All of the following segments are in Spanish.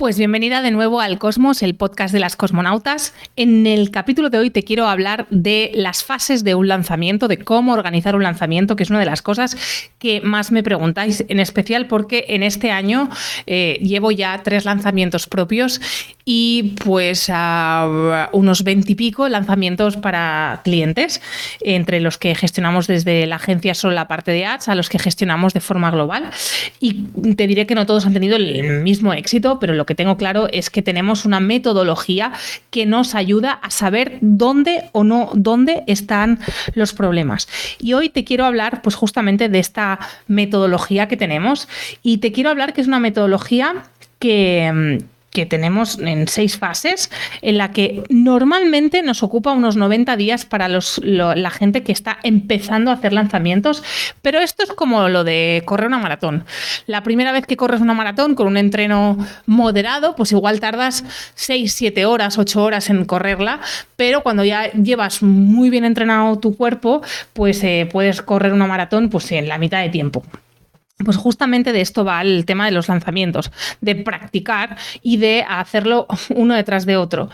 Pues bienvenida de nuevo al Cosmos, el podcast de las cosmonautas. En el capítulo de hoy te quiero hablar de las fases de un lanzamiento, de cómo organizar un lanzamiento, que es una de las cosas que más me preguntáis, en especial porque en este año eh, llevo ya tres lanzamientos propios y pues a unos veintipico lanzamientos para clientes, entre los que gestionamos desde la agencia solo la parte de ads, a los que gestionamos de forma global. Y te diré que no todos han tenido el mismo éxito, pero lo que tengo claro es que tenemos una metodología que nos ayuda a saber dónde o no, dónde están los problemas. Y hoy te quiero hablar pues justamente de esta metodología que tenemos y te quiero hablar que es una metodología que que tenemos en seis fases, en la que normalmente nos ocupa unos 90 días para los, la gente que está empezando a hacer lanzamientos, pero esto es como lo de correr una maratón. La primera vez que corres una maratón con un entreno moderado, pues igual tardas 6, 7 horas, 8 horas en correrla, pero cuando ya llevas muy bien entrenado tu cuerpo, pues eh, puedes correr una maratón pues, en la mitad de tiempo. Pues justamente de esto va el tema de los lanzamientos, de practicar y de hacerlo uno detrás de otro.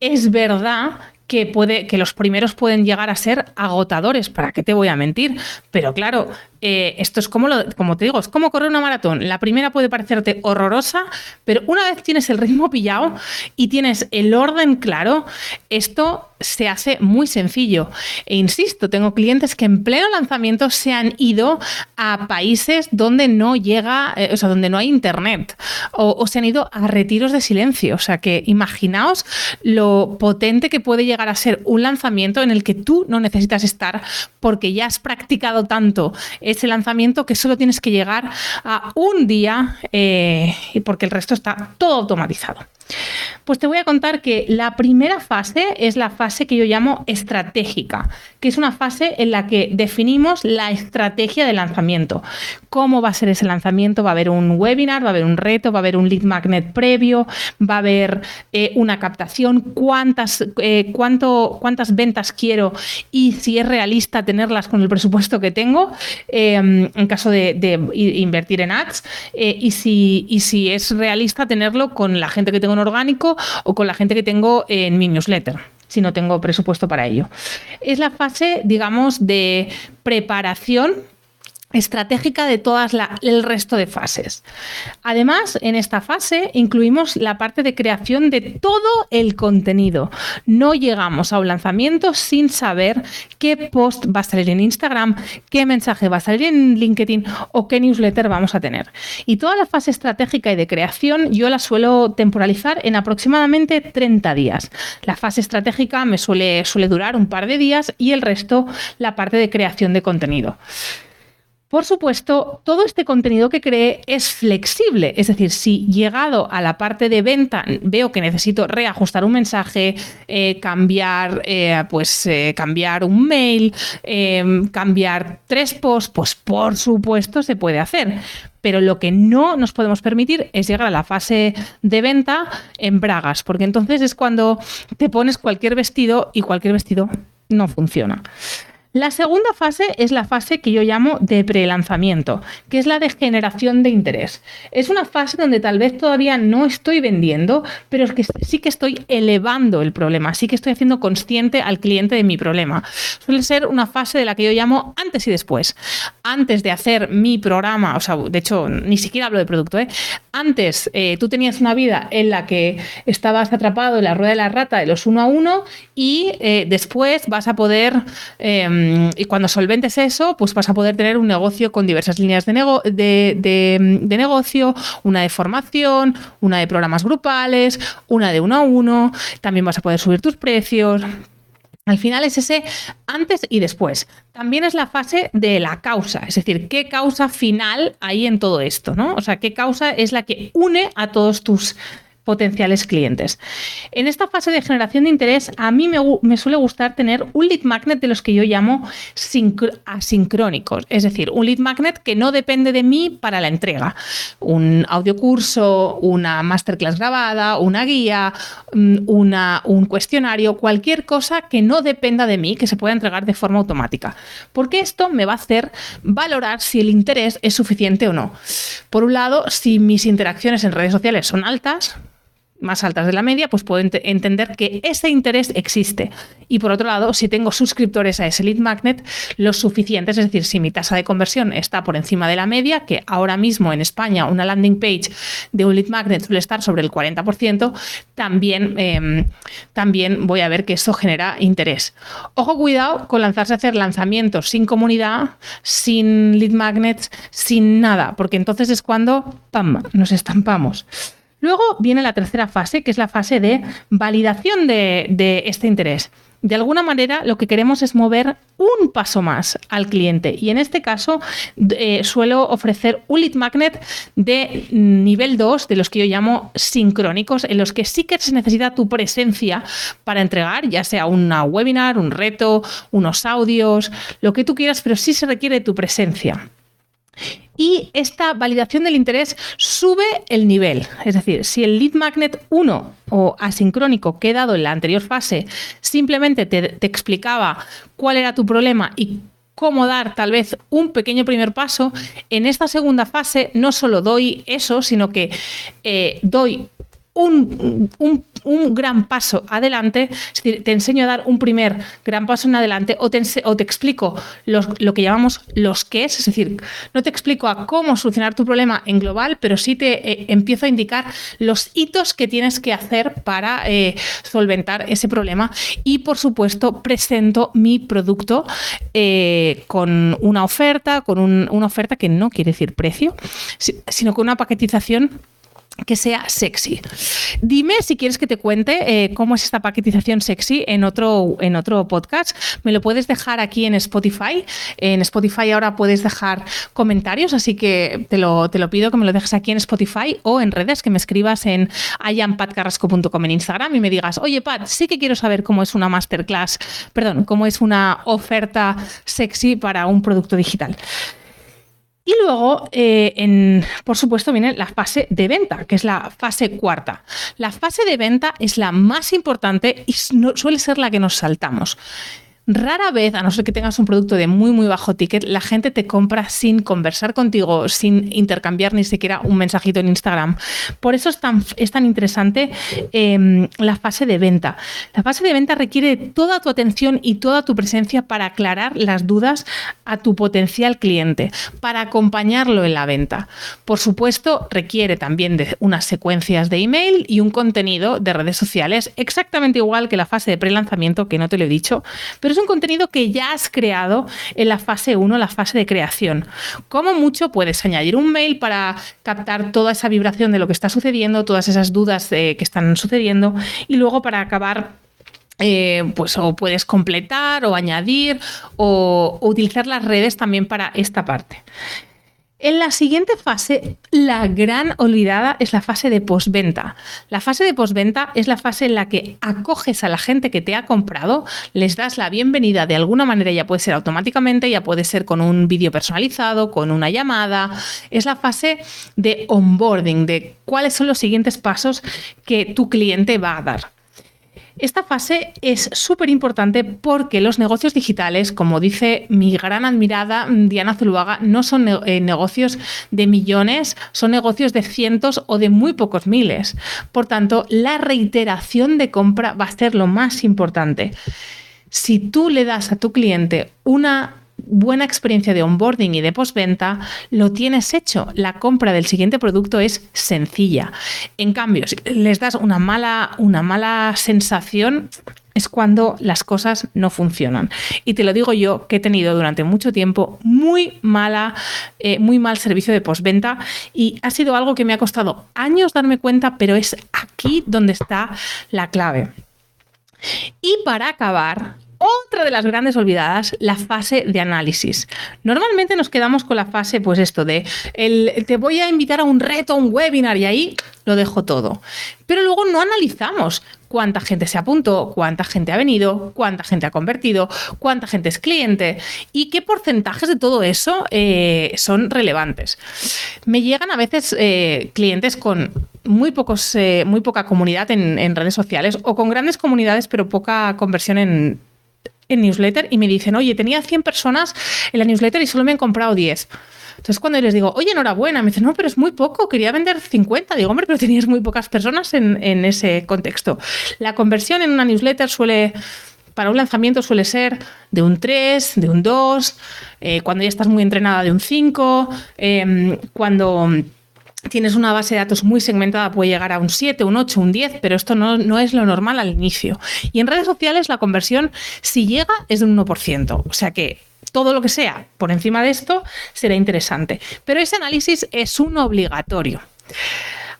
Es verdad que, puede, que los primeros pueden llegar a ser agotadores, ¿para qué te voy a mentir? Pero claro, eh, esto es como, lo, como te digo, es como correr una maratón. La primera puede parecerte horrorosa, pero una vez tienes el ritmo pillado y tienes el orden claro, esto se hace muy sencillo. E insisto, tengo clientes que en pleno lanzamiento se han ido a países donde no llega, eh, o sea, donde no hay internet, o, o, se han ido a retiros de silencio. O sea, que imaginaos lo potente que puede llegar a ser un lanzamiento en el que tú no necesitas estar porque ya has practicado tanto ese lanzamiento que solo tienes que llegar a un día eh, porque el resto está todo automatizado. Pues te voy a contar que la primera fase es la fase que yo llamo estratégica, que es una fase en la que definimos la estrategia de lanzamiento. ¿Cómo va a ser ese lanzamiento? Va a haber un webinar, va a haber un reto, va a haber un lead magnet previo, va a haber eh, una captación, cuántas, eh, cuánto, cuántas ventas quiero y si es realista tenerlas con el presupuesto que tengo em, en caso de, invertir en ads eh, y, si, y si es realista tenerlo con la gente que tengo orgánico o con la gente que tengo en mi newsletter si no tengo presupuesto para ello. Es la fase, digamos, de preparación estratégica de todas el resto de fases. Además, en esta fase incluimos la parte de creación de todo el contenido. No llegamos a un lanzamiento sin saber qué post va a salir en Instagram, qué mensaje va a salir en LinkedIn o qué newsletter vamos a tener. Y toda la fase estratégica y de creación yo la suelo temporalizar en aproximadamente 30 días. La fase estratégica me suele, suele durar un par de días y el resto la parte de creación de contenido. Por supuesto, todo este contenido que cree es flexible, es decir, si llegado a la parte de venta veo que necesito reajustar un mensaje, eh, cambiar, eh, pues, eh, cambiar un mail, em, cambiar tres posts, pues por supuesto se puede hacer. Pero lo que no nos podemos permitir es llegar a la fase de venta en bragas, porque entonces es cuando te pones cualquier vestido y cualquier vestido no funciona. La segunda fase es la fase que yo llamo de prelanzamiento, que es la de generación de interés. Es una fase donde tal vez todavía no estoy vendiendo, pero es que sí que estoy elevando el problema, sí que estoy haciendo consciente al cliente de mi problema. Suele ser una fase de la que yo llamo antes y después. Antes de hacer mi programa, o sea, de hecho, ni siquiera hablo de producto, ¿eh? Antes eh, tú tenías una vida en la que estabas atrapado en la rueda de la rata de los uno a uno y eh, después vas a poder... Em, y cuando solventes eso, pues vas a poder tener un negocio con diversas líneas de, de, negocio, una de formación, una de programas grupales, una de uno a uno, también vas a poder subir tus precios. Al final es ese antes y después. También es la fase de la causa, es decir, qué causa final hay en todo esto, ¿no? O sea, qué causa es la que une a todos tus potenciales clientes. En esta fase de generación de interés, a mí me, suele gustar tener un lead magnet de los que yo llamo asincrónicos, es decir, un lead magnet que no depende de mí para la entrega. Un audiocurso, una masterclass grabada, una guía, mm, una, un cuestionario, cualquier cosa que no dependa de mí, que se pueda entregar de forma automática. Porque esto me va a hacer valorar si el interés es suficiente o no. Por un lado, si mis interacciones en redes sociales son altas, más altas de la media, pues puedo entender que ese interés existe. Y por otro lado, si tengo suscriptores a ese lead magnet, los suficientes, es decir, si mi tasa de conversión está por encima de la media, que ahora mismo en España una landing page de un lead magnet suele estar sobre el 40%, también, em, también voy a ver que eso genera interés. Ojo, cuidado con lanzarse a hacer lanzamientos sin comunidad, sin lead magnets, sin nada, porque entonces es cuando, ¡pam!, nos estampamos. Luego viene la tercera fase, que es la fase de validación de, este interés. De alguna manera lo que queremos es mover un paso más al cliente y en este caso eh, suelo ofrecer un lead magnet de nivel 2, de los que yo llamo sincrónicos, en los que sí que se necesita tu presencia para entregar, ya sea una webinar, un reto, unos audios, lo que tú quieras, pero sí se requiere tu presencia y esta validación del interés sube el nivel. Es decir, si el lead magnet 1 o asincrónico que he dado en la anterior fase simplemente te, explicaba cuál era tu problema y cómo dar tal vez un pequeño primer paso, en esta segunda fase no solo doy eso, sino que eh, doy un, gran paso adelante, es decir, te enseño a dar un primer gran paso en adelante o te, o te explico lo que llamamos los qué es, es decir, no te explico a cómo solucionar tu problema en global, pero sí te eh, empiezo a indicar los hitos que tienes que hacer para eh, solventar ese problema. Y por supuesto presento mi producto eh, con una oferta, con una oferta que no quiere decir precio, sino con una paquetización que sea sexy. Dime si quieres que te cuente eh, cómo es esta paquetización sexy en otro, en otro podcast. Me lo puedes dejar aquí en Spotify. En Spotify ahora puedes dejar comentarios, así que te lo, te lo pido que me lo dejes aquí en Spotify o en redes, que me escribas en ayampatcarrasco.com en Instagram y me digas, oye Pat, sí que quiero saber cómo es una masterclass, perdón, cómo es una oferta sexy para un producto digital. Y luego, eh, por supuesto, viene la fase de venta, que es la fase cuarta. La fase de venta es la más importante y suele ser la que nos saltamos. Rara vez, a no ser que tengas un producto de muy, muy bajo ticket, la gente te compra sin conversar contigo, sin intercambiar ni siquiera un mensajito en Instagram. Por eso es tan, es tan interesante em, la fase de venta. La fase de venta requiere toda tu atención y toda tu presencia para aclarar las dudas a tu potencial cliente, para acompañarlo en la venta. Por supuesto, requiere también de unas secuencias de email y un contenido de redes sociales, exactamente igual que la fase de pre-lanzamiento, que no te lo he dicho, pero es un contenido que ya has creado en la fase 1, la fase de creación. Como mucho puedes añadir un mail para captar toda esa vibración de lo que está sucediendo, todas esas dudas que están sucediendo y luego para acabar eh, pues o puedes completar o añadir o, utilizar las redes también para esta parte. En la siguiente fase, la gran olvidada es la fase de postventa. La fase de postventa es la fase en la que acoges a la gente que te ha comprado, les das la bienvenida de alguna manera, ya puede ser automáticamente, ya puede ser con un vídeo personalizado, con una llamada. Es la fase de onboarding, de cuáles son los siguientes pasos que tu cliente va a dar. Esta fase es súper importante porque los negocios digitales, como dice mi gran admirada Diana Zuluaga, no son eh, negocios de millones, son negocios de cientos o de muy pocos miles. Por tanto, la reiteración de compra va a ser lo más importante. Si tú le das a tu cliente una buena experiencia de onboarding y de postventa, lo tienes hecho. La compra del siguiente producto es sencilla. En cambio, si les das una mala, una mala sensación, es cuando las cosas no funcionan. Y te lo digo yo, que he tenido durante mucho tiempo muy mala, eh, muy mal servicio de postventa y ha sido algo que me ha costado años darme cuenta, pero es aquí donde está la clave. Y para acabar, De las grandes olvidadas, la fase de análisis. Normalmente nos quedamos con la fase, pues esto de el, te voy a invitar a un reto, a un webinar y ahí lo dejo todo. Pero luego no analizamos cuánta gente se apuntó, cuánta gente ha venido, cuánta gente ha convertido, cuánta gente es cliente y qué porcentajes de todo eso eh, son relevantes. Me llegan a veces eh, clientes con muy, pocos, eh, muy poca comunidad en, en redes sociales o con grandes comunidades pero poca conversión en en newsletter y me dicen, oye, tenía 100 personas en la newsletter y solo me han comprado 10. Entonces cuando les digo, oye, enhorabuena, me dicen, no, pero es muy poco, quería vender 50. Digo, hombre, pero tenías muy pocas personas en, ese contexto. La conversión en una newsletter suele para un lanzamiento suele ser de un 3, de un 2, eh, cuando ya estás muy entrenada de un 5, em, cuando tienes una base de datos muy segmentada, puede llegar a un 7, un 8, un 10, pero esto no, no, es lo normal al inicio. Y en redes sociales la conversión, si llega, es de un 1%. O sea que todo lo que sea por encima de esto será interesante. Pero ese análisis es un obligatorio.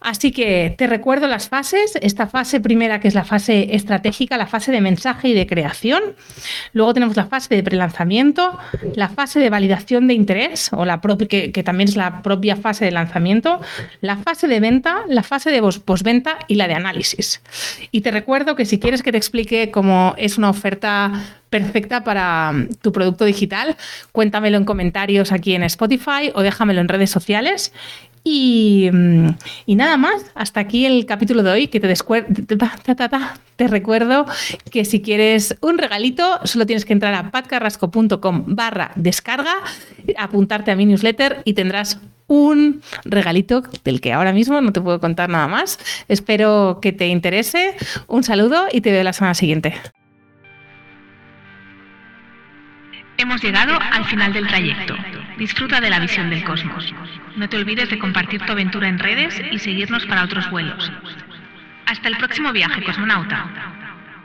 Así que te recuerdo las fases. Esta fase primera, que es la fase estratégica, la fase de mensaje y de creación. Luego tenemos la fase de prelanzamiento, la fase de validación de interés, o la que, que, también es la propia fase de lanzamiento, la fase de venta, la fase de postventa y la de análisis. Y te recuerdo que si quieres que te explique cómo es una oferta perfecta para tu producto digital, cuéntamelo en comentarios aquí en Spotify o déjamelo en redes sociales y, nada más, hasta aquí el capítulo de hoy, que te, te recuerdo que si quieres un regalito, solo tienes que entrar a patcarrasco.com barra descarga, apuntarte a mi newsletter y tendrás un regalito del que ahora mismo no te puedo contar nada más. Espero que te interese. Un saludo y te veo la semana siguiente. Hemos llegado al final del trayecto. Disfruta de la visión del cosmos. No te olvides de compartir tu aventura en redes y seguirnos para otros vuelos. Hasta el próximo viaje, cosmonauta.